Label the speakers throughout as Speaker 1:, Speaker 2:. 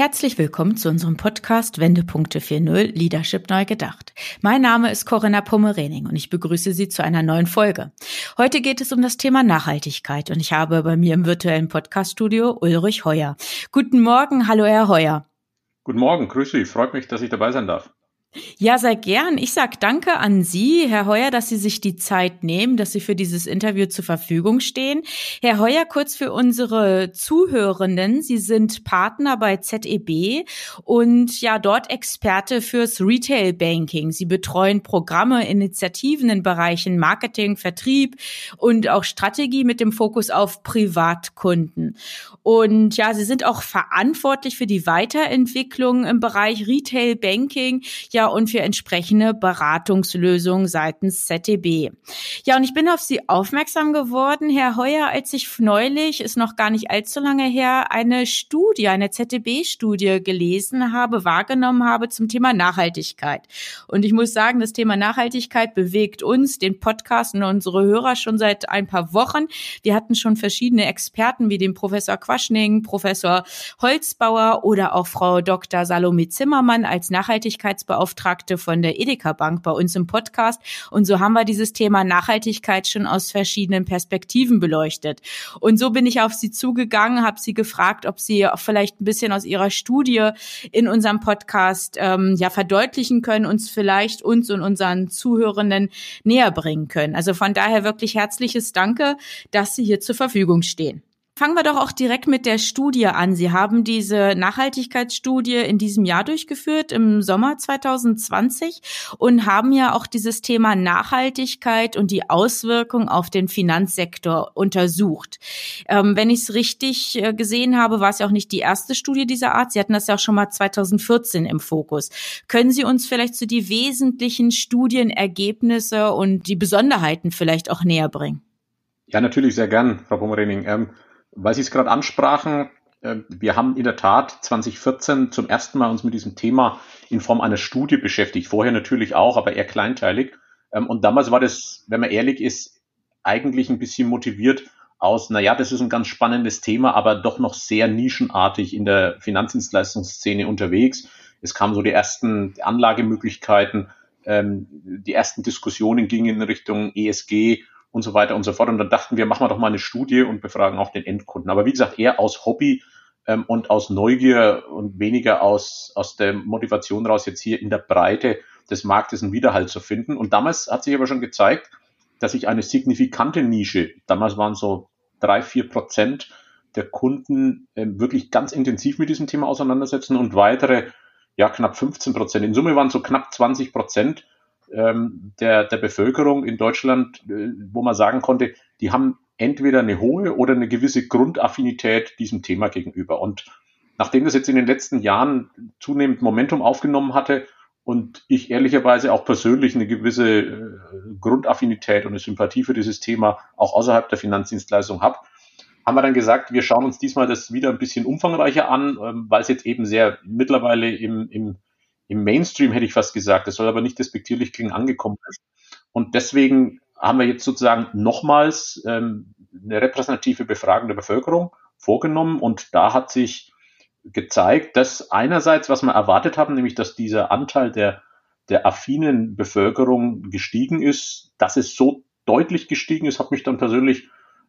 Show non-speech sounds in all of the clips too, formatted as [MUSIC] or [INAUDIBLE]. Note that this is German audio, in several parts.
Speaker 1: Herzlich willkommen zu unserem Podcast Wendepunkte 4.0 Leadership neu gedacht. Mein Name ist Corinna Pommerening und ich begrüße Sie zu einer neuen Folge. Heute geht es um das Thema Nachhaltigkeit und ich habe bei mir im virtuellen Podcaststudio Ulrich Heuer. Guten Morgen, hallo Herr Heuer.
Speaker 2: Guten Morgen, grüße Sie, freut mich, dass ich dabei sein darf.
Speaker 1: Ja, sehr gern. Ich sag danke an Sie, Herr Heuer, dass Sie sich die Zeit nehmen, dass Sie für dieses Interview zur Verfügung stehen. Herr Heuer, kurz für unsere Zuhörenden. Sie sind Partner bei ZEB und ja, dort Experte fürs Retail Banking. Sie betreuen Programme, Initiativen in Bereichen Marketing, Vertrieb und auch Strategie mit dem Fokus auf Privatkunden. Und ja, Sie sind auch verantwortlich für die Weiterentwicklung im Bereich Retail Banking. Ja, ja und für entsprechende Beratungslösungen seitens ZDB. Ja, und ich bin auf Sie aufmerksam geworden, Herr Heuer, als ich neulich, ist noch gar nicht allzu lange her, eine Studie, eine ZDB-Studie gelesen habe, wahrgenommen habe zum Thema Nachhaltigkeit. Und ich muss sagen, das Thema Nachhaltigkeit bewegt uns, den Podcast und unsere Hörer schon seit ein paar Wochen. Wir hatten schon verschiedene Experten wie den Professor Quaschning, Professor Holzbauer oder auch Frau Dr. Salome Zimmermann als Nachhaltigkeitsbeauftragte Beauftragte von der Edeka Bank bei uns im Podcast. Und so haben wir dieses Thema Nachhaltigkeit schon aus verschiedenen Perspektiven beleuchtet. Und so bin ich auf Sie zugegangen, habe Sie gefragt, ob Sie vielleicht ein bisschen aus Ihrer Studie in unserem Podcast ähm, ja verdeutlichen können, uns vielleicht uns und unseren Zuhörenden näher bringen können. Also von daher wirklich herzliches Danke, dass Sie hier zur Verfügung stehen. Fangen wir doch auch direkt mit der Studie an. Sie haben diese Nachhaltigkeitsstudie in diesem Jahr durchgeführt, im Sommer 2020, und haben ja auch dieses Thema Nachhaltigkeit und die Auswirkung auf den Finanzsektor untersucht. Ähm, wenn ich es richtig äh, gesehen habe, war es ja auch nicht die erste Studie dieser Art. Sie hatten das ja auch schon mal 2014 im Fokus. Können Sie uns vielleicht so die wesentlichen Studienergebnisse und die Besonderheiten vielleicht auch näher bringen?
Speaker 2: Ja, natürlich sehr gern, Frau Pommerening. Ähm weil Sie es gerade ansprachen, äh, wir haben in der Tat 2014 zum ersten Mal uns mit diesem Thema in Form einer Studie beschäftigt. Vorher natürlich auch, aber eher kleinteilig. Ähm, und damals war das, wenn man ehrlich ist, eigentlich ein bisschen motiviert aus, naja, das ist ein ganz spannendes Thema, aber doch noch sehr nischenartig in der Finanzdienstleistungsszene unterwegs. Es kamen so die ersten Anlagemöglichkeiten, ähm, die ersten Diskussionen gingen in Richtung ESG und so weiter und so fort. Und dann dachten wir, machen wir doch mal eine Studie und befragen auch den Endkunden. Aber wie gesagt, eher aus Hobby ähm, und aus Neugier und weniger aus, aus der Motivation raus, jetzt hier in der Breite des Marktes einen Widerhalt zu finden. Und damals hat sich aber schon gezeigt, dass sich eine signifikante Nische, damals waren so drei, vier Prozent der Kunden äh, wirklich ganz intensiv mit diesem Thema auseinandersetzen und weitere, ja, knapp 15 Prozent. In Summe waren so knapp 20 Prozent ähm, der, der Bevölkerung in Deutschland, äh, wo man sagen konnte, die haben entweder eine hohe oder eine gewisse Grundaffinität diesem Thema gegenüber. Und nachdem das jetzt in den letzten Jahren zunehmend Momentum aufgenommen hatte und ich ehrlicherweise auch persönlich eine gewisse äh, Grundaffinität und eine Sympathie für dieses Thema auch außerhalb der Finanzdienstleistung habe, haben wir dann gesagt, wir schauen uns diesmal das wieder ein bisschen umfangreicher an, ähm, weil es jetzt eben sehr mittlerweile im, im im Mainstream, hätte ich fast gesagt, das soll aber nicht despektierlich klingen, angekommen ist. Und deswegen haben wir jetzt sozusagen nochmals ähm, eine repräsentative Befragung der Bevölkerung vorgenommen und da hat sich gezeigt, dass einerseits, was wir erwartet haben, nämlich dass dieser Anteil der, der affinen Bevölkerung gestiegen ist, dass es so deutlich gestiegen ist, hat mich dann persönlich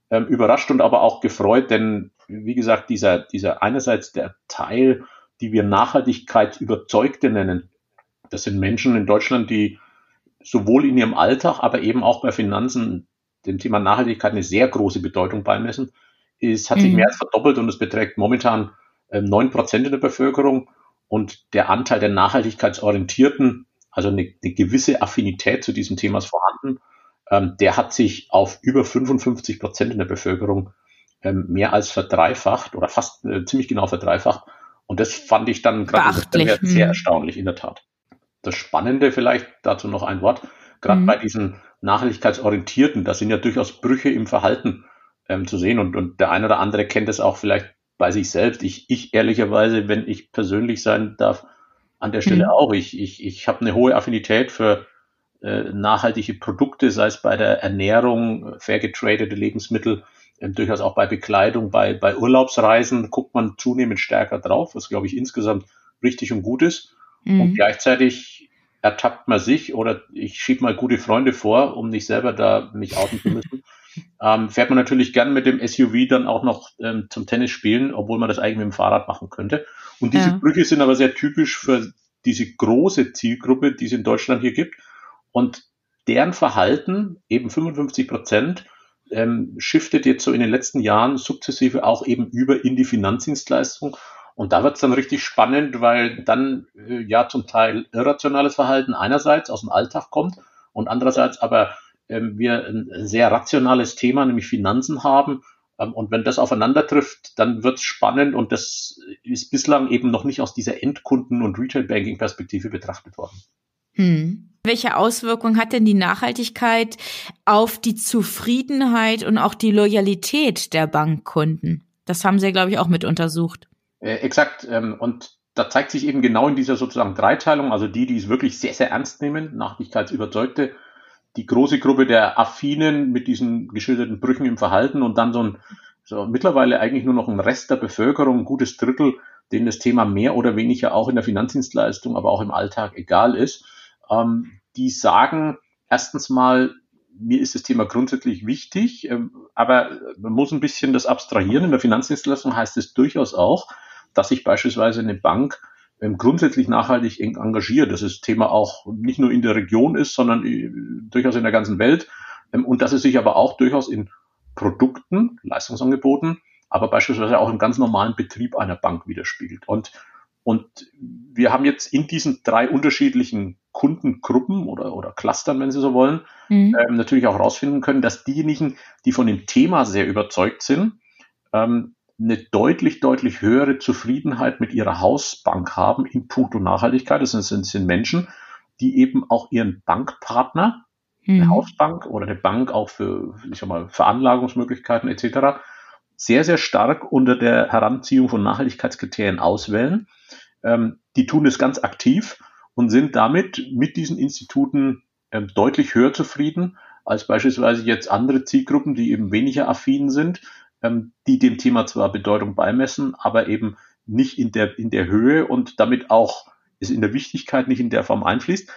Speaker 2: ähm, überrascht und aber auch gefreut, denn wie gesagt, dieser, dieser einerseits der Teil die wir Nachhaltigkeit überzeugte nennen. Das sind Menschen in Deutschland, die sowohl in ihrem Alltag, aber eben auch bei Finanzen dem Thema Nachhaltigkeit eine sehr große Bedeutung beimessen. Es hat mhm. sich mehr als verdoppelt und es beträgt momentan ähm, neun Prozent in der Bevölkerung und der Anteil der nachhaltigkeitsorientierten, also eine, eine gewisse Affinität zu diesem Thema ist vorhanden, ähm, der hat sich auf über 55 Prozent in der Bevölkerung ähm, mehr als verdreifacht oder fast äh, ziemlich genau verdreifacht. Und das fand ich dann gerade sehr hm. erstaunlich, in der Tat. Das Spannende vielleicht, dazu noch ein Wort, gerade mhm. bei diesen nachhaltigkeitsorientierten, da sind ja durchaus Brüche im Verhalten ähm, zu sehen. Und, und der eine oder andere kennt es auch vielleicht bei sich selbst. Ich, ich ehrlicherweise, wenn ich persönlich sein darf, an der Stelle mhm. auch. Ich, ich, ich habe eine hohe Affinität für äh, nachhaltige Produkte, sei es bei der Ernährung, fair getradete Lebensmittel, äh, durchaus auch bei Bekleidung, bei, bei Urlaubsreisen guckt man zunehmend stärker drauf, was glaube ich insgesamt richtig und gut ist. Mhm. Und gleichzeitig ertappt man sich oder ich schiebe mal gute Freunde vor, um nicht selber da mich outen zu müssen. [LAUGHS] ähm, fährt man natürlich gern mit dem SUV dann auch noch ähm, zum Tennis spielen, obwohl man das eigentlich mit dem Fahrrad machen könnte. Und diese ja. Brüche sind aber sehr typisch für diese große Zielgruppe, die es in Deutschland hier gibt. Und deren Verhalten, eben 55 Prozent, ähm, shiftet jetzt so in den letzten Jahren sukzessive auch eben über in die Finanzdienstleistung. Und da wird es dann richtig spannend, weil dann äh, ja zum Teil irrationales Verhalten einerseits aus dem Alltag kommt und andererseits aber ähm, wir ein sehr rationales Thema, nämlich Finanzen haben. Ähm, und wenn das aufeinander trifft, dann wird es spannend und das ist bislang eben noch nicht aus dieser Endkunden- und Retail-Banking-Perspektive betrachtet worden.
Speaker 1: Hm. Welche Auswirkungen hat denn die Nachhaltigkeit auf die Zufriedenheit und auch die Loyalität der Bankkunden? Das haben Sie, glaube ich, auch mit untersucht.
Speaker 2: Äh, exakt. Ähm, und da zeigt sich eben genau in dieser sozusagen Dreiteilung, also die, die es wirklich sehr, sehr ernst nehmen, Nachhaltigkeitsüberzeugte, die große Gruppe der Affinen mit diesen geschilderten Brüchen im Verhalten und dann so ein so mittlerweile eigentlich nur noch ein Rest der Bevölkerung, ein gutes Drittel, denen das Thema mehr oder weniger auch in der Finanzdienstleistung, aber auch im Alltag egal ist, ähm, die sagen erstens mal, mir ist das Thema grundsätzlich wichtig, ähm, aber man muss ein bisschen das abstrahieren. In der Finanzdienstleistung heißt es durchaus auch, dass sich beispielsweise eine Bank ähm, grundsätzlich nachhaltig engagiert, dass das Thema auch nicht nur in der Region ist, sondern äh, durchaus in der ganzen Welt ähm, und dass es sich aber auch durchaus in Produkten, Leistungsangeboten, aber beispielsweise auch im ganz normalen Betrieb einer Bank widerspiegelt. Und, und wir haben jetzt in diesen drei unterschiedlichen Kundengruppen oder, oder Clustern, wenn Sie so wollen, mhm. ähm, natürlich auch herausfinden können, dass diejenigen, die von dem Thema sehr überzeugt sind, ähm, eine deutlich, deutlich höhere Zufriedenheit mit ihrer Hausbank haben in puncto Nachhaltigkeit. Das sind, sind Menschen, die eben auch ihren Bankpartner, mhm. eine Hausbank oder eine Bank auch für, ich sag mal, Veranlagungsmöglichkeiten etc., sehr, sehr stark unter der Heranziehung von Nachhaltigkeitskriterien auswählen. Ähm, die tun es ganz aktiv und sind damit mit diesen Instituten ähm, deutlich höher zufrieden als beispielsweise jetzt andere Zielgruppen, die eben weniger affin sind, ähm, die dem Thema zwar Bedeutung beimessen, aber eben nicht in der, in der Höhe und damit auch es in der Wichtigkeit nicht in der Form einfließt.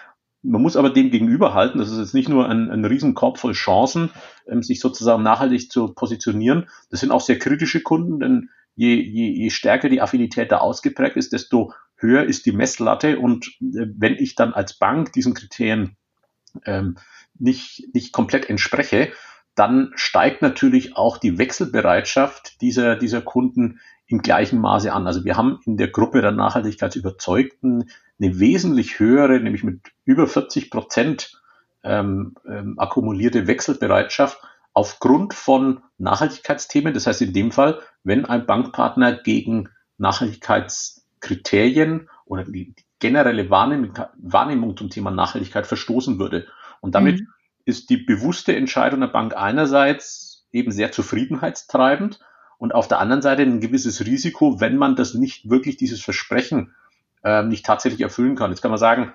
Speaker 2: Man muss aber dem gegenüberhalten, das ist jetzt nicht nur ein, ein Riesenkorb voll Chancen, ähm, sich sozusagen nachhaltig zu positionieren. Das sind auch sehr kritische Kunden, denn je, je, je stärker die Affinität da ausgeprägt ist, desto höher ist die Messlatte. Und äh, wenn ich dann als Bank diesen Kriterien ähm, nicht, nicht komplett entspreche, dann steigt natürlich auch die Wechselbereitschaft dieser, dieser Kunden im gleichen Maße an. Also wir haben in der Gruppe der Nachhaltigkeitsüberzeugten eine wesentlich höhere, nämlich mit über 40 Prozent ähm, ähm, akkumulierte Wechselbereitschaft aufgrund von Nachhaltigkeitsthemen. Das heißt in dem Fall, wenn ein Bankpartner gegen Nachhaltigkeitskriterien oder die generelle Wahrnehmung, Wahrnehmung zum Thema Nachhaltigkeit verstoßen würde. Und damit mhm ist die bewusste Entscheidung der Bank einerseits eben sehr zufriedenheitstreibend und auf der anderen Seite ein gewisses Risiko, wenn man das nicht wirklich, dieses Versprechen äh, nicht tatsächlich erfüllen kann. Jetzt kann man sagen,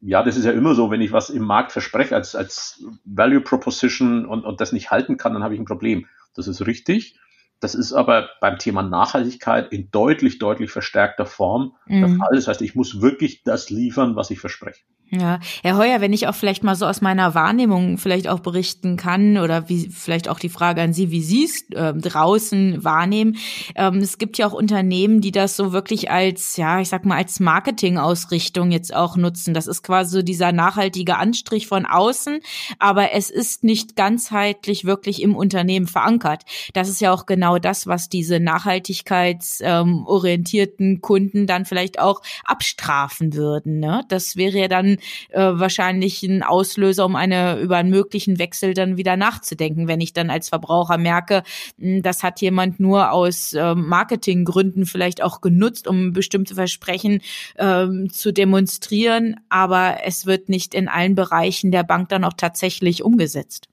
Speaker 2: ja, das ist ja immer so, wenn ich was im Markt verspreche als, als Value Proposition und, und das nicht halten kann, dann habe ich ein Problem. Das ist richtig. Das ist aber beim Thema Nachhaltigkeit in deutlich, deutlich verstärkter Form mhm. der Fall. Das heißt, ich muss wirklich das liefern, was ich verspreche.
Speaker 1: Ja, Herr Heuer, wenn ich auch vielleicht mal so aus meiner Wahrnehmung vielleicht auch berichten kann oder wie vielleicht auch die Frage an Sie, wie Sie es äh, draußen wahrnehmen. Ähm, es gibt ja auch Unternehmen, die das so wirklich als, ja, ich sag mal, als Marketingausrichtung jetzt auch nutzen. Das ist quasi so dieser nachhaltige Anstrich von außen, aber es ist nicht ganzheitlich wirklich im Unternehmen verankert. Das ist ja auch genau das, was diese nachhaltigkeitsorientierten ähm, Kunden dann vielleicht auch abstrafen würden. Ne? Das wäre ja dann äh, wahrscheinlich ein Auslöser, um eine über einen möglichen Wechsel dann wieder nachzudenken, wenn ich dann als Verbraucher merke, hm, das hat jemand nur aus äh, Marketinggründen vielleicht auch genutzt, um bestimmte Versprechen äh, zu demonstrieren, aber es wird nicht in allen Bereichen der Bank dann auch tatsächlich umgesetzt.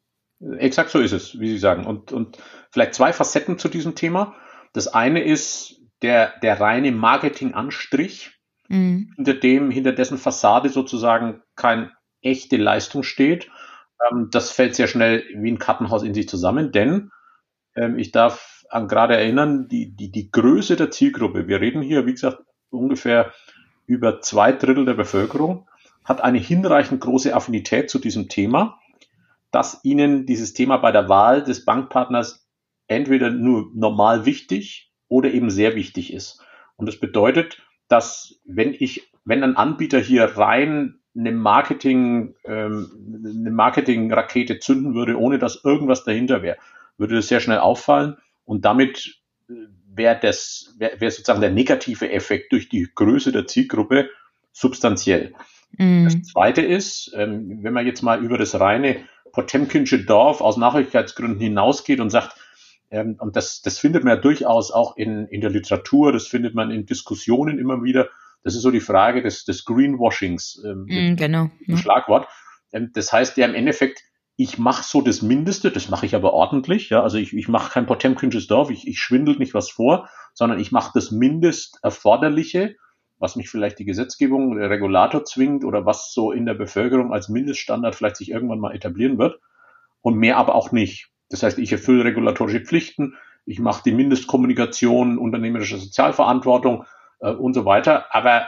Speaker 2: Exakt so ist es, wie Sie sagen. Und, und vielleicht zwei Facetten zu diesem Thema. Das eine ist der, der reine Marketing-Anstrich, mhm. hinter dem, hinter dessen Fassade sozusagen kein echte Leistung steht. Ähm, das fällt sehr schnell wie ein Kartenhaus in sich zusammen, denn ähm, ich darf an gerade erinnern, die, die, die Größe der Zielgruppe, wir reden hier, wie gesagt, ungefähr über zwei Drittel der Bevölkerung, hat eine hinreichend große Affinität zu diesem Thema, dass ihnen dieses Thema bei der Wahl des Bankpartners entweder nur normal wichtig oder eben sehr wichtig ist. Und das bedeutet, dass wenn ich, wenn ein Anbieter hier rein eine Marketing, ähm, eine Marketing-Rakete zünden würde, ohne dass irgendwas dahinter wäre, würde das sehr schnell auffallen und damit äh, wäre das, wäre wär sozusagen der negative Effekt durch die Größe der Zielgruppe substanziell. Mm. Das zweite ist, ähm, wenn man jetzt mal über das reine Potemkinsche Dorf aus Nachhaltigkeitsgründen hinausgeht und sagt, ähm, und das, das findet man ja durchaus auch in, in der Literatur, das findet man in Diskussionen immer wieder, das ist so die Frage des, des Greenwashings, ähm, mm, genau. Ja. Schlagwort. Ähm, das heißt ja im Endeffekt, ich mache so das Mindeste, das mache ich aber ordentlich, ja, also ich, ich mache kein Potemkinsches Dorf, ich, ich schwindel nicht was vor, sondern ich mache das Mindest erforderliche, was mich vielleicht die Gesetzgebung, der Regulator zwingt oder was so in der Bevölkerung als Mindeststandard vielleicht sich irgendwann mal etablieren wird und mehr aber auch nicht. Das heißt, ich erfülle regulatorische Pflichten, ich mache die Mindestkommunikation, unternehmerische Sozialverantwortung äh, und so weiter, aber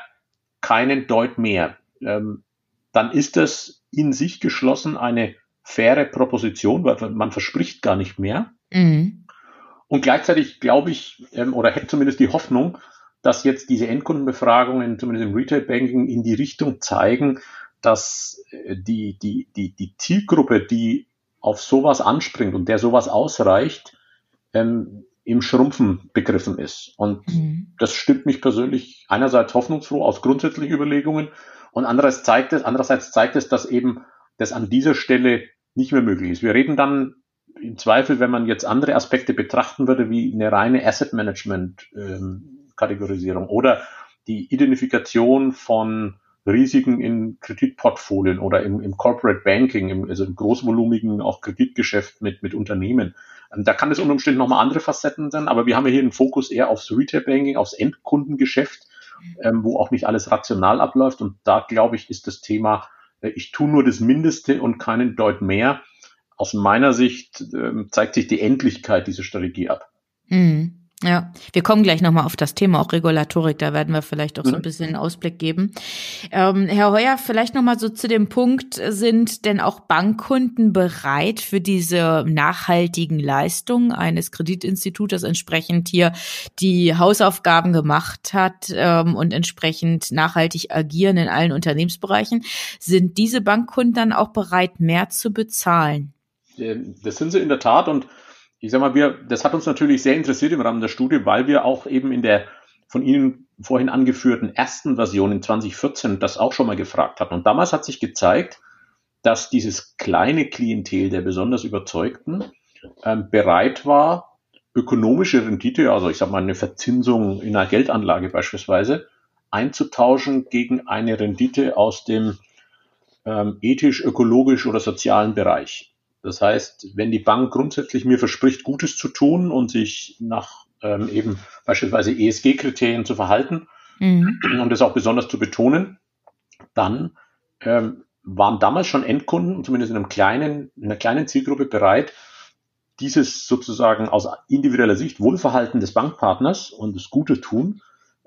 Speaker 2: keinen Deut mehr. Ähm, dann ist das in sich geschlossen eine faire Proposition, weil man verspricht gar nicht mehr. Mhm. Und gleichzeitig glaube ich, ähm, oder hätte zumindest die Hoffnung, dass jetzt diese Endkundenbefragungen, zumindest im Retail Banking, in die Richtung zeigen, dass äh, die, die, die, die Zielgruppe, die auf sowas anspringt und der sowas ausreicht, ähm, im Schrumpfen begriffen ist. Und mhm. das stimmt mich persönlich einerseits hoffnungsfroh aus grundsätzlichen Überlegungen und andererseits zeigt es, andererseits zeigt es, dass eben das an dieser Stelle nicht mehr möglich ist. Wir reden dann im Zweifel, wenn man jetzt andere Aspekte betrachten würde, wie eine reine Asset Management ähm, Kategorisierung oder die Identifikation von Risiken in Kreditportfolien oder im, im Corporate Banking, im, also im großvolumigen auch Kreditgeschäft mit, mit Unternehmen. Ähm, da kann es unter Umständen nochmal andere Facetten sein, aber wir haben ja hier einen Fokus eher aufs Retail Banking, aufs Endkundengeschäft, ähm, wo auch nicht alles rational abläuft. Und da, glaube ich, ist das Thema äh, ich tue nur das Mindeste und keinen Deut mehr. Aus meiner Sicht äh, zeigt sich die Endlichkeit dieser Strategie ab.
Speaker 1: Mhm. Ja, wir kommen gleich nochmal auf das Thema auch Regulatorik, da werden wir vielleicht auch so ein mhm. bisschen einen Ausblick geben. Ähm, Herr Heuer, vielleicht nochmal so zu dem Punkt, sind denn auch Bankkunden bereit für diese nachhaltigen Leistungen eines Kreditinstituts, entsprechend hier die Hausaufgaben gemacht hat ähm, und entsprechend nachhaltig agieren in allen Unternehmensbereichen? Sind diese Bankkunden dann auch bereit, mehr zu bezahlen?
Speaker 2: Das sind sie in der Tat und ich sag mal, wir, das hat uns natürlich sehr interessiert im Rahmen der Studie, weil wir auch eben in der von Ihnen vorhin angeführten ersten Version in 2014 das auch schon mal gefragt hatten. Und damals hat sich gezeigt, dass dieses kleine Klientel der besonders Überzeugten ähm, bereit war, ökonomische Rendite, also ich sag mal eine Verzinsung in einer Geldanlage beispielsweise, einzutauschen gegen eine Rendite aus dem ähm, ethisch, ökologisch oder sozialen Bereich. Das heißt, wenn die Bank grundsätzlich mir verspricht, Gutes zu tun und sich nach ähm, eben beispielsweise ESG-Kriterien zu verhalten mhm. und das auch besonders zu betonen, dann ähm, waren damals schon Endkunden, zumindest in einem kleinen, in einer kleinen Zielgruppe bereit, dieses sozusagen aus individueller Sicht Wohlverhalten des Bankpartners und das Gute tun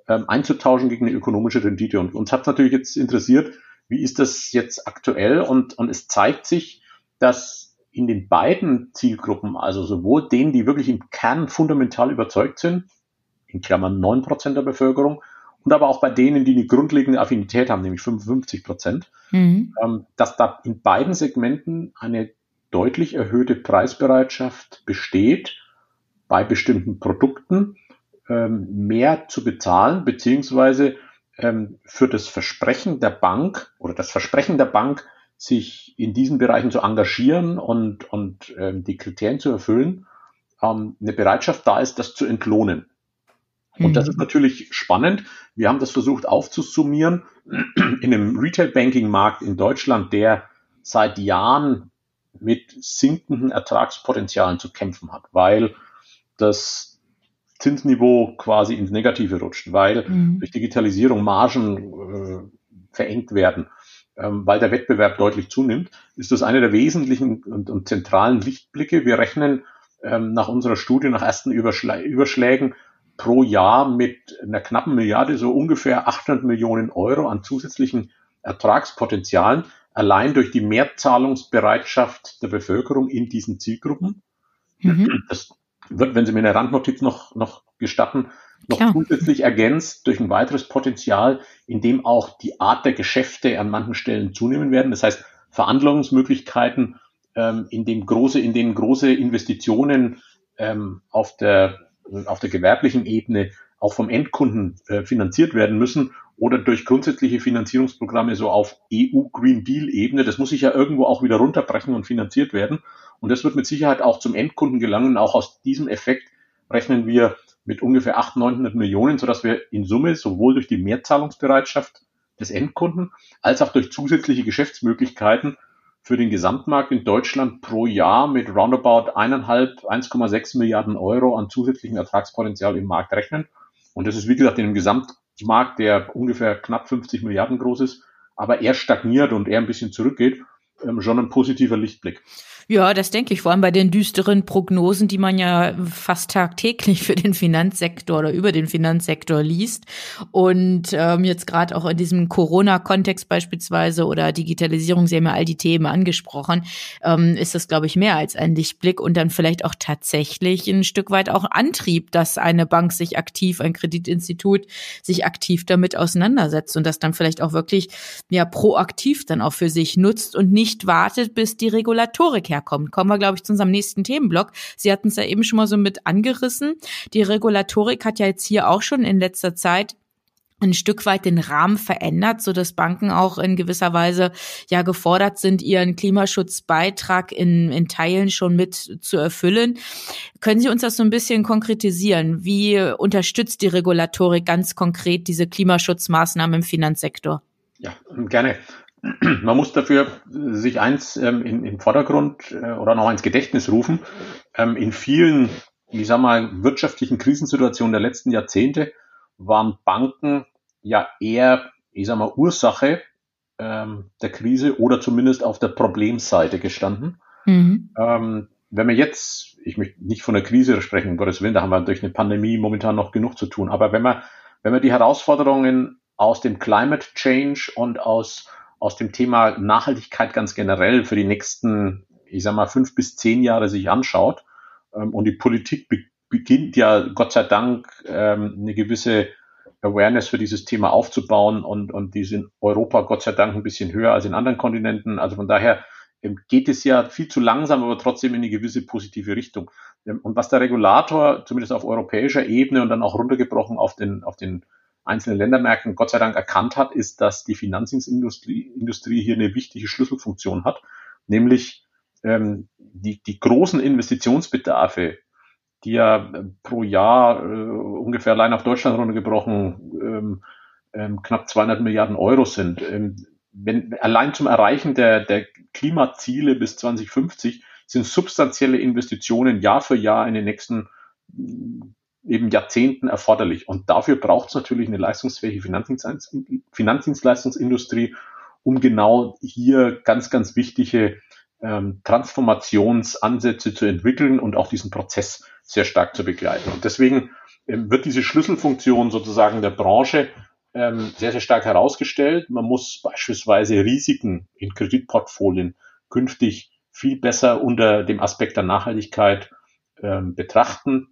Speaker 2: ähm, einzutauschen gegen eine ökonomische Rendite. Und uns hat natürlich jetzt interessiert, wie ist das jetzt aktuell? Und, und es zeigt sich, dass in den beiden Zielgruppen, also sowohl denen, die wirklich im Kern fundamental überzeugt sind, in Klammern 9 Prozent der Bevölkerung, und aber auch bei denen, die eine grundlegende Affinität haben, nämlich 55 Prozent, mhm. ähm, dass da in beiden Segmenten eine deutlich erhöhte Preisbereitschaft besteht, bei bestimmten Produkten ähm, mehr zu bezahlen, beziehungsweise ähm, für das Versprechen der Bank oder das Versprechen der Bank, sich in diesen Bereichen zu engagieren und, und ähm, die Kriterien zu erfüllen, ähm, eine Bereitschaft da ist, das zu entlohnen. Und mhm. das ist natürlich spannend. Wir haben das versucht aufzusummieren in einem Retail-Banking-Markt in Deutschland, der seit Jahren mit sinkenden Ertragspotenzialen zu kämpfen hat, weil das Zinsniveau quasi ins Negative rutscht, weil mhm. durch Digitalisierung Margen äh, verengt werden, weil der Wettbewerb deutlich zunimmt, ist das eine der wesentlichen und, und zentralen Lichtblicke. Wir rechnen ähm, nach unserer Studie, nach ersten Überschlä Überschlägen pro Jahr mit einer knappen Milliarde, so ungefähr 800 Millionen Euro an zusätzlichen Ertragspotenzialen, allein durch die Mehrzahlungsbereitschaft der Bevölkerung in diesen Zielgruppen. Mhm. Das wird, wenn Sie mir eine Randnotiz noch, noch gestatten, noch Klar. zusätzlich ergänzt durch ein weiteres Potenzial, in dem auch die Art der Geschäfte an manchen Stellen zunehmen werden. Das heißt, Verhandlungsmöglichkeiten, ähm, in dem große, in denen große Investitionen ähm, auf der auf der gewerblichen Ebene auch vom Endkunden äh, finanziert werden müssen oder durch grundsätzliche Finanzierungsprogramme so auf EU Green Deal Ebene. Das muss sich ja irgendwo auch wieder runterbrechen und finanziert werden. Und das wird mit Sicherheit auch zum Endkunden gelangen. Auch aus diesem Effekt rechnen wir mit ungefähr 800, 900 Millionen, sodass wir in Summe sowohl durch die Mehrzahlungsbereitschaft des Endkunden als auch durch zusätzliche Geschäftsmöglichkeiten für den Gesamtmarkt in Deutschland pro Jahr mit roundabout 1,5, 1,6 Milliarden Euro an zusätzlichem Ertragspotenzial im Markt rechnen. Und das ist, wie gesagt, in einem Gesamtmarkt, der ungefähr knapp 50 Milliarden groß ist, aber eher stagniert und eher ein bisschen zurückgeht, schon ein positiver Lichtblick.
Speaker 1: Ja, das denke ich, vor allem bei den düsteren Prognosen, die man ja fast tagtäglich für den Finanzsektor oder über den Finanzsektor liest. Und ähm, jetzt gerade auch in diesem Corona-Kontext beispielsweise oder Digitalisierung, Sie haben ja all die Themen angesprochen, ähm, ist das, glaube ich, mehr als ein Lichtblick und dann vielleicht auch tatsächlich ein Stück weit auch Antrieb, dass eine Bank sich aktiv, ein Kreditinstitut sich aktiv damit auseinandersetzt und das dann vielleicht auch wirklich ja proaktiv dann auch für sich nutzt und nicht wartet, bis die Regulatorik herkommt. Kommen wir, glaube ich, zu unserem nächsten Themenblock. Sie hatten es ja eben schon mal so mit angerissen. Die Regulatorik hat ja jetzt hier auch schon in letzter Zeit ein Stück weit den Rahmen verändert, so dass Banken auch in gewisser Weise ja gefordert sind, ihren Klimaschutzbeitrag in, in Teilen schon mit zu erfüllen. Können Sie uns das so ein bisschen konkretisieren? Wie unterstützt die Regulatorik ganz konkret diese Klimaschutzmaßnahmen im Finanzsektor?
Speaker 2: Ja, gerne. [CLEARS THROAT] man muss dafür sich eins ähm, in, im Vordergrund äh, oder noch ins Gedächtnis rufen. Ähm, in vielen, ich sag mal, wirtschaftlichen Krisensituationen der letzten Jahrzehnte waren Banken ja eher, ich sag mal, Ursache ähm, der Krise oder zumindest auf der Problemseite gestanden. Mhm. Ähm, wenn wir jetzt, ich möchte nicht von der Krise sprechen, um Gottes Willen, da haben wir durch eine Pandemie momentan noch genug zu tun, aber wenn wir, wenn wir die Herausforderungen aus dem Climate Change und aus aus dem Thema Nachhaltigkeit ganz generell für die nächsten, ich sag mal, fünf bis zehn Jahre sich anschaut. Ähm, und die Politik beginnt ja Gott sei Dank ähm, eine gewisse Awareness für dieses Thema aufzubauen und, und die in Europa Gott sei Dank ein bisschen höher als in anderen Kontinenten. Also von daher ähm, geht es ja viel zu langsam, aber trotzdem in eine gewisse positive Richtung. Und was der Regulator, zumindest auf europäischer Ebene und dann auch runtergebrochen auf den, auf den einzelnen Ländermärkten Gott sei Dank erkannt hat, ist, dass die Finanzindustrie Industrie hier eine wichtige Schlüsselfunktion hat, nämlich ähm, die, die großen Investitionsbedarfe, die ja äh, pro Jahr äh, ungefähr allein auf Deutschland runtergebrochen ähm, ähm, knapp 200 Milliarden Euro sind. Ähm, wenn, allein zum Erreichen der, der Klimaziele bis 2050 sind substanzielle Investitionen Jahr für Jahr in den nächsten eben Jahrzehnten erforderlich. Und dafür braucht es natürlich eine leistungsfähige Finanzdienstleistungsindustrie, um genau hier ganz, ganz wichtige ähm, Transformationsansätze zu entwickeln und auch diesen Prozess sehr stark zu begleiten. Und deswegen ähm, wird diese Schlüsselfunktion sozusagen der Branche ähm, sehr, sehr stark herausgestellt. Man muss beispielsweise Risiken in Kreditportfolien künftig viel besser unter dem Aspekt der Nachhaltigkeit ähm, betrachten.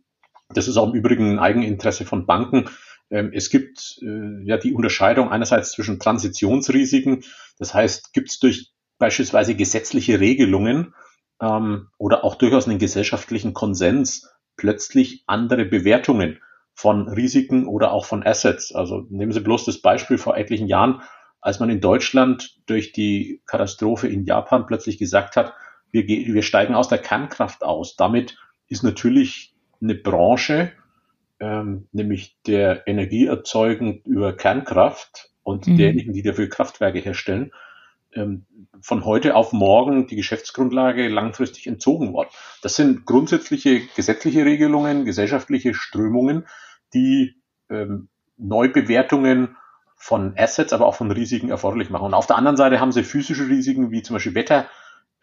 Speaker 2: Das ist auch im Übrigen ein Eigeninteresse von Banken. Ähm, es gibt äh, ja die Unterscheidung einerseits zwischen Transitionsrisiken, das heißt, gibt es durch beispielsweise gesetzliche Regelungen ähm, oder auch durchaus einen gesellschaftlichen Konsens plötzlich andere Bewertungen von Risiken oder auch von Assets. Also nehmen Sie bloß das Beispiel vor etlichen Jahren, als man in Deutschland durch die Katastrophe in Japan plötzlich gesagt hat, wir, wir steigen aus der Kernkraft aus. Damit ist natürlich eine Branche, ähm, nämlich der Energieerzeugung über Kernkraft und mhm. derjenigen, die dafür Kraftwerke herstellen, ähm, von heute auf morgen die Geschäftsgrundlage langfristig entzogen worden. Das sind grundsätzliche gesetzliche Regelungen, gesellschaftliche Strömungen, die ähm, Neubewertungen von Assets, aber auch von Risiken erforderlich machen. Und auf der anderen Seite haben sie physische Risiken wie zum Beispiel Wetter,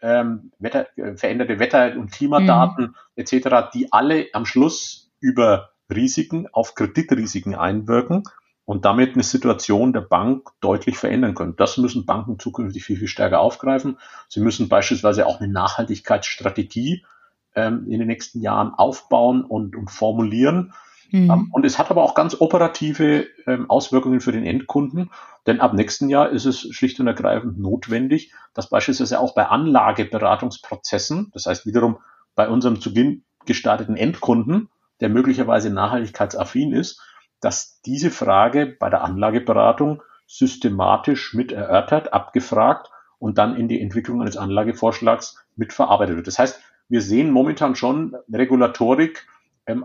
Speaker 2: ähm, Wetter äh, veränderte Wetter- und Klimadaten mhm. etc., die alle am Schluss über Risiken auf Kreditrisiken einwirken und damit eine Situation der Bank deutlich verändern können. Das müssen Banken zukünftig viel, viel stärker aufgreifen. Sie müssen beispielsweise auch eine Nachhaltigkeitsstrategie ähm, in den nächsten Jahren aufbauen und, und formulieren. Mhm. Ähm, und es hat aber auch ganz operative ähm, Auswirkungen für den Endkunden, denn ab nächsten Jahr ist es schlicht und ergreifend notwendig, dass beispielsweise auch bei Anlageberatungsprozessen, das heißt wiederum bei unserem zu Beginn gestarteten Endkunden, der möglicherweise nachhaltigkeitsaffin ist, dass diese Frage bei der Anlageberatung systematisch mit erörtert, abgefragt und dann in die Entwicklung eines Anlagevorschlags mit verarbeitet wird. Das heißt, wir sehen momentan schon Regulatorik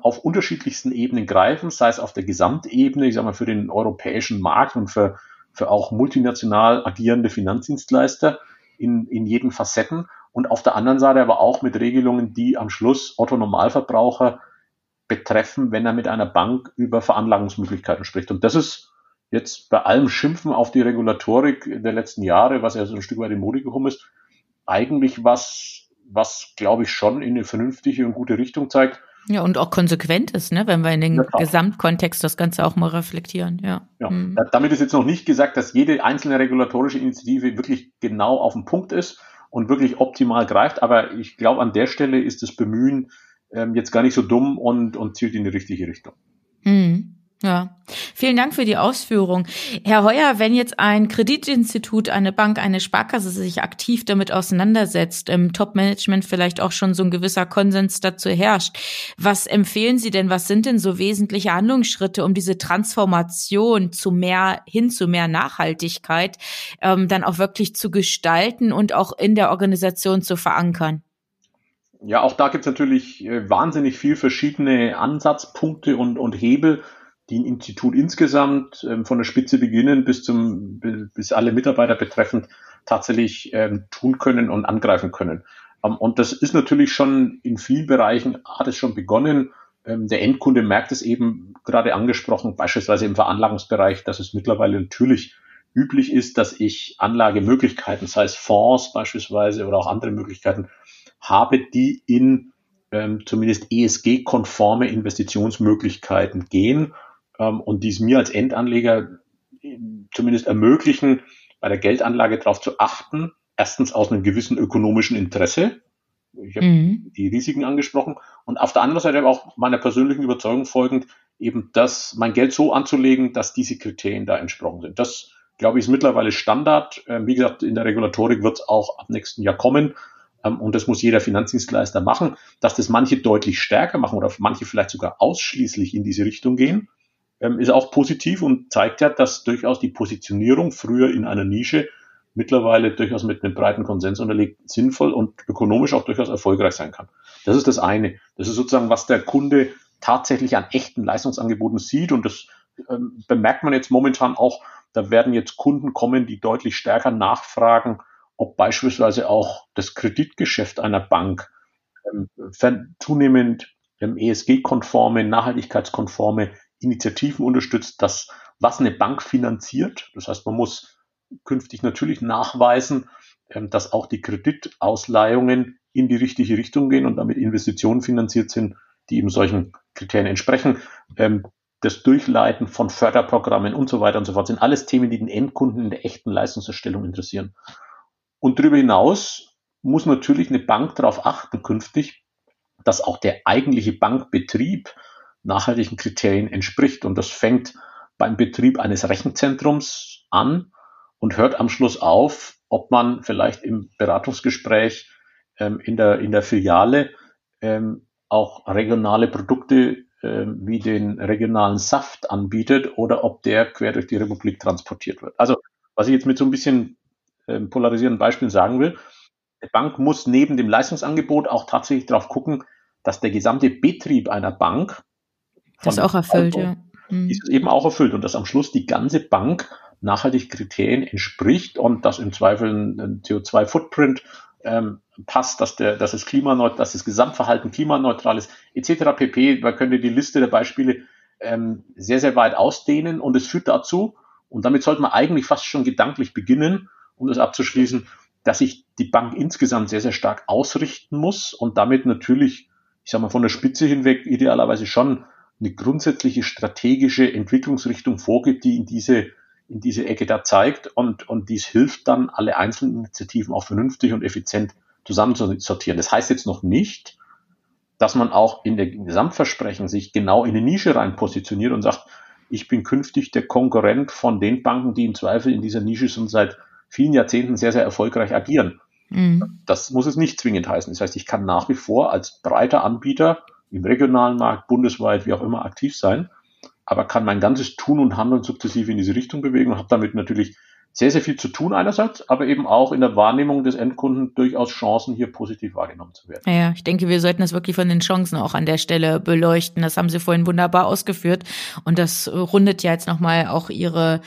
Speaker 2: auf unterschiedlichsten Ebenen greifen, sei es auf der Gesamtebene, ich sage mal für den europäischen Markt und für, für auch multinational agierende Finanzdienstleister in, in jeden Facetten und auf der anderen Seite aber auch mit Regelungen, die am Schluss Otto Normalverbraucher betreffen, wenn er mit einer Bank über Veranlagungsmöglichkeiten spricht. Und das ist jetzt bei allem Schimpfen auf die Regulatorik der letzten Jahre, was ja so ein Stück weit in Mode gekommen ist, eigentlich was, was glaube ich schon in eine vernünftige und gute Richtung zeigt.
Speaker 1: Ja, und auch konsequent ist, ne, wenn wir in den ja, Gesamtkontext das Ganze auch mal reflektieren. Ja.
Speaker 2: ja. Mhm. Damit ist jetzt noch nicht gesagt, dass jede einzelne regulatorische Initiative wirklich genau auf den Punkt ist und wirklich optimal greift. Aber ich glaube, an der Stelle ist das Bemühen ähm, jetzt gar nicht so dumm und, und zielt in die richtige Richtung.
Speaker 1: Mhm. Ja, vielen Dank für die Ausführung. Herr Heuer, wenn jetzt ein Kreditinstitut, eine Bank, eine Sparkasse sich aktiv damit auseinandersetzt, im Top-Management vielleicht auch schon so ein gewisser Konsens dazu herrscht, was empfehlen Sie denn, was sind denn so wesentliche Handlungsschritte, um diese Transformation zu mehr, hin zu mehr Nachhaltigkeit ähm, dann auch wirklich zu gestalten und auch in der Organisation zu verankern?
Speaker 2: Ja, auch da gibt es natürlich äh, wahnsinnig viel verschiedene Ansatzpunkte und, und Hebel die ein Institut insgesamt ähm, von der Spitze beginnen bis zum bis alle Mitarbeiter betreffend tatsächlich ähm, tun können und angreifen können. Ähm, und das ist natürlich schon in vielen Bereichen hat es schon begonnen. Ähm, der Endkunde merkt es eben gerade angesprochen, beispielsweise im Veranlagungsbereich, dass es mittlerweile natürlich üblich ist, dass ich Anlagemöglichkeiten, sei es Fonds beispielsweise oder auch andere Möglichkeiten, habe, die in ähm, zumindest ESG-konforme Investitionsmöglichkeiten gehen ähm, und dies mir als Endanleger zumindest ermöglichen, bei der Geldanlage darauf zu achten, erstens aus einem gewissen ökonomischen Interesse, ich habe mhm. die Risiken angesprochen, und auf der anderen Seite auch meiner persönlichen Überzeugung folgend, eben das, mein Geld so anzulegen, dass diese Kriterien da entsprochen sind. Das, glaube ich, ist mittlerweile Standard. Ähm, wie gesagt, in der Regulatorik wird es auch ab nächsten Jahr kommen. Ähm, und das muss jeder Finanzdienstleister machen. Dass das manche deutlich stärker machen oder manche vielleicht sogar ausschließlich in diese Richtung gehen, ähm, ist auch positiv und zeigt ja, dass durchaus die Positionierung früher in einer Nische mittlerweile durchaus mit einem breiten Konsens unterlegt sinnvoll und ökonomisch auch durchaus erfolgreich sein kann. Das ist das eine. Das ist sozusagen, was der Kunde tatsächlich an echten Leistungsangeboten sieht und das ähm, bemerkt man jetzt momentan auch. Da werden jetzt Kunden kommen, die deutlich stärker nachfragen, ob beispielsweise auch das Kreditgeschäft einer Bank ähm, zunehmend ähm, ESG-konforme, nachhaltigkeitskonforme Initiativen unterstützt, dass was eine Bank finanziert. Das heißt, man muss künftig natürlich nachweisen, ähm, dass auch die Kreditausleihungen in die richtige Richtung gehen und damit Investitionen finanziert sind, die eben solchen Kriterien entsprechen. Ähm, das Durchleiten von Förderprogrammen und so weiter und so fort sind alles Themen, die den Endkunden in der echten Leistungserstellung interessieren. Und darüber hinaus muss natürlich eine Bank darauf achten künftig, dass auch der eigentliche Bankbetrieb nachhaltigen Kriterien entspricht. Und das fängt beim Betrieb eines Rechenzentrums an und hört am Schluss auf, ob man vielleicht im Beratungsgespräch ähm, in, der, in der Filiale ähm, auch regionale Produkte ähm, wie den regionalen Saft anbietet oder ob der quer durch die Republik transportiert wird. Also was ich jetzt mit so ein bisschen ähm, polarisierenden Beispielen sagen will, die Bank muss neben dem Leistungsangebot auch tatsächlich darauf gucken, dass der gesamte Betrieb einer Bank
Speaker 1: das ist auch erfüllt, ja.
Speaker 2: Mhm. Ist es eben auch erfüllt und dass am Schluss die ganze Bank nachhaltigen Kriterien entspricht und dass im Zweifel ein CO2-Footprint ähm, passt, dass, der, dass, das Klimaneut dass das Gesamtverhalten klimaneutral ist, etc. pp. Man könnte die Liste der Beispiele ähm, sehr, sehr weit ausdehnen und es führt dazu, und damit sollte man eigentlich fast schon gedanklich beginnen, um das abzuschließen, dass sich die Bank insgesamt sehr, sehr stark ausrichten muss und damit natürlich, ich sage mal, von der Spitze hinweg idealerweise schon eine grundsätzliche strategische Entwicklungsrichtung vorgibt, die in diese, in diese Ecke da zeigt und, und dies hilft dann, alle einzelnen Initiativen auch vernünftig und effizient zusammenzusortieren. Das heißt jetzt noch nicht, dass man auch in der Gesamtversprechen sich genau in eine Nische rein positioniert und sagt, ich bin künftig der Konkurrent von den Banken, die im Zweifel in dieser Nische schon seit vielen Jahrzehnten sehr, sehr erfolgreich agieren. Mhm. Das muss es nicht zwingend heißen. Das heißt, ich kann nach wie vor als breiter Anbieter im regionalen Markt, bundesweit, wie auch immer aktiv sein, aber kann mein ganzes Tun und Handeln sukzessive in diese Richtung bewegen und habe damit natürlich sehr, sehr viel zu tun einerseits, aber eben auch in der Wahrnehmung des Endkunden durchaus Chancen, hier positiv wahrgenommen zu werden.
Speaker 1: Ja, ich denke, wir sollten das wirklich von den Chancen auch an der Stelle beleuchten. Das haben Sie vorhin wunderbar ausgeführt und das rundet ja jetzt nochmal auch Ihre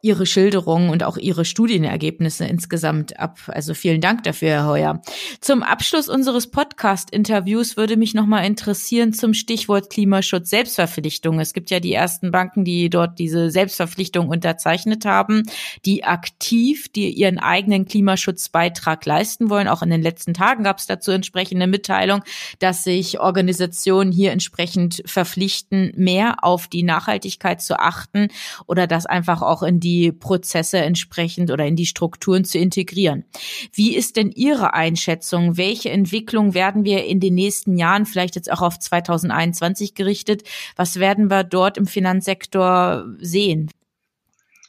Speaker 1: Ihre Schilderungen und auch Ihre Studienergebnisse insgesamt ab. Also vielen Dank dafür, Herr Heuer. Zum Abschluss unseres Podcast-Interviews würde mich nochmal interessieren zum Stichwort Klimaschutz Selbstverpflichtung. Es gibt ja die ersten Banken, die dort diese Selbstverpflichtung unterzeichnet haben, die aktiv, die ihren eigenen Klimaschutzbeitrag leisten wollen. Auch in den letzten Tagen gab es dazu entsprechende Mitteilung, dass sich Organisationen hier entsprechend verpflichten, mehr auf die Nachhaltigkeit zu achten oder das einfach auch in in die Prozesse entsprechend oder in die Strukturen zu integrieren. Wie ist denn Ihre Einschätzung? Welche Entwicklung werden wir in den nächsten Jahren, vielleicht jetzt auch auf 2021 gerichtet, was werden wir dort im Finanzsektor sehen?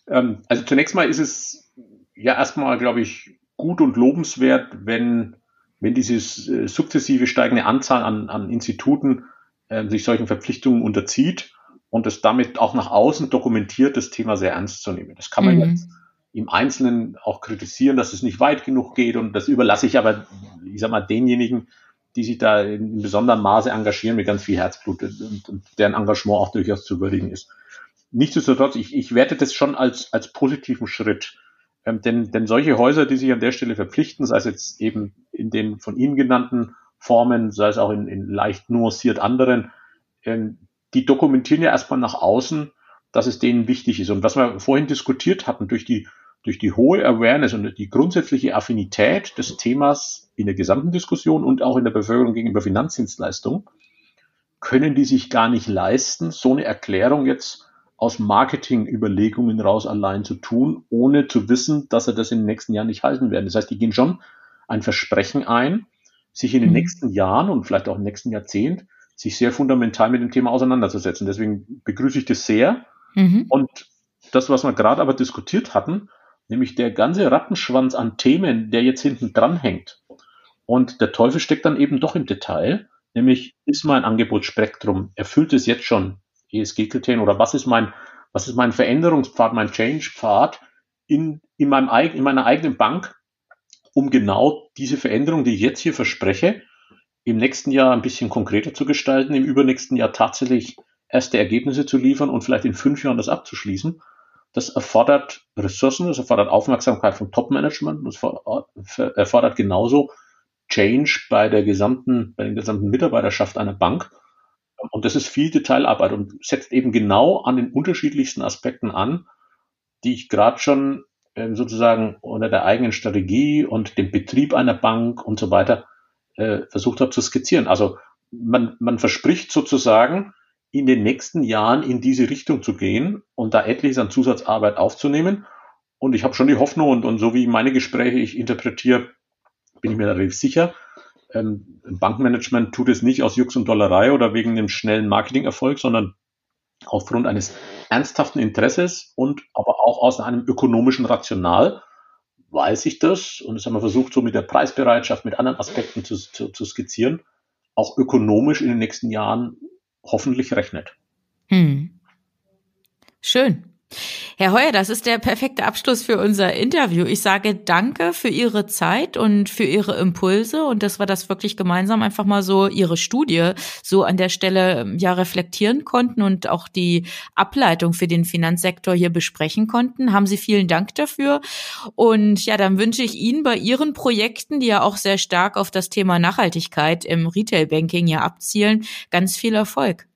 Speaker 2: Ähm, also zunächst mal ist es ja erstmal, glaube ich, gut und lobenswert, wenn, wenn diese äh, sukzessive steigende Anzahl an, an Instituten äh, sich solchen Verpflichtungen unterzieht und es damit auch nach außen dokumentiert, das Thema sehr ernst zu nehmen. Das kann man mhm. jetzt im Einzelnen auch kritisieren, dass es nicht weit genug geht und das überlasse ich aber, ich sag mal, denjenigen, die sich da in besonderem Maße engagieren mit ganz viel Herzblut und, und deren Engagement auch durchaus zu würdigen ist. Nichtsdestotrotz, ich, ich werte das schon als, als positiven Schritt. Ähm, denn, denn solche Häuser, die sich an der Stelle verpflichten, sei es jetzt eben in den von Ihnen genannten Formen, sei es auch in, in leicht nuanciert anderen, ähm, die dokumentieren ja erstmal nach außen, dass es denen wichtig ist. Und was wir vorhin diskutiert hatten, durch die, durch die hohe Awareness und die grundsätzliche Affinität des Themas in der gesamten Diskussion und auch in der Bevölkerung gegenüber Finanzdienstleistungen, können die sich gar nicht leisten, so eine Erklärung jetzt aus Marketingüberlegungen raus allein zu tun, ohne zu wissen, dass sie das in den nächsten Jahren nicht halten werden. Das heißt, die gehen schon ein Versprechen ein, sich in den mhm. nächsten Jahren und vielleicht auch im nächsten Jahrzehnt sich sehr fundamental mit dem Thema auseinanderzusetzen. Deswegen begrüße ich das sehr. Mhm. Und das, was wir gerade aber diskutiert hatten, nämlich der ganze Rattenschwanz an Themen, der jetzt hinten dran hängt. Und der Teufel steckt dann eben doch im Detail, nämlich ist mein Angebotsspektrum, erfüllt es jetzt schon ESG-Kriterien oder was ist mein, was ist mein Veränderungspfad, mein Change-Pfad in, in, meinem, in meiner eigenen Bank, um genau diese Veränderung, die ich jetzt hier verspreche, im nächsten Jahr ein bisschen konkreter zu gestalten, im übernächsten Jahr tatsächlich erste Ergebnisse zu liefern und vielleicht in fünf Jahren das abzuschließen. Das erfordert Ressourcen, das erfordert Aufmerksamkeit vom Top-Management, das erfordert genauso Change bei der gesamten, bei der gesamten Mitarbeiterschaft einer Bank. Und das ist viel Detailarbeit und setzt eben genau an den unterschiedlichsten Aspekten an, die ich gerade schon ähm, sozusagen unter der eigenen Strategie und dem Betrieb einer Bank und so weiter äh, versucht habe zu skizzieren. Also man, man verspricht sozusagen, in den nächsten Jahren in diese Richtung zu gehen und da etliches an Zusatzarbeit aufzunehmen. Und ich habe schon die Hoffnung und, und so wie meine Gespräche ich interpretiere, bin ich mir relativ sicher, ähm, Bankmanagement tut es nicht aus Jux und Dollerei oder wegen einem schnellen Marketingerfolg, sondern aufgrund eines ernsthaften Interesses und aber auch aus einem ökonomischen Rational weiß ich das, und das haben wir versucht, so mit der Preisbereitschaft, mit anderen Aspekten zu, zu, zu skizzieren, auch ökonomisch in den nächsten Jahren hoffentlich rechnet. Hm.
Speaker 1: Schön. Herr Heuer, das ist der perfekte Abschluss für unser Interview. Ich sage danke für Ihre Zeit und für Ihre Impulse und dass wir das wirklich gemeinsam einfach mal so Ihre Studie so an der Stelle ja reflektieren konnten und auch die Ableitung für den Finanzsektor hier besprechen konnten. Haben Sie vielen Dank dafür. Und ja, dann wünsche ich Ihnen bei Ihren Projekten, die ja auch sehr stark auf das Thema Nachhaltigkeit im Retail Banking ja abzielen, ganz viel Erfolg.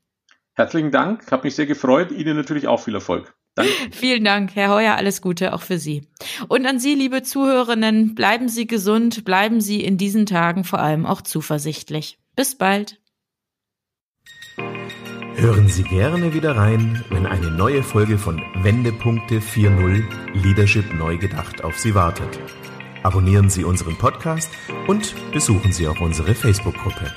Speaker 2: Herzlichen Dank, habe mich sehr gefreut. Ihnen natürlich auch viel Erfolg.
Speaker 1: Danke. [LAUGHS] Vielen Dank, Herr Heuer, alles Gute auch für Sie. Und an Sie, liebe Zuhörerinnen, bleiben Sie gesund, bleiben Sie in diesen Tagen vor allem auch zuversichtlich. Bis bald.
Speaker 3: Hören Sie gerne wieder rein, wenn eine neue Folge von Wendepunkte 4.0 Leadership neu gedacht auf Sie wartet. Abonnieren Sie unseren Podcast und besuchen Sie auch unsere Facebook-Gruppe.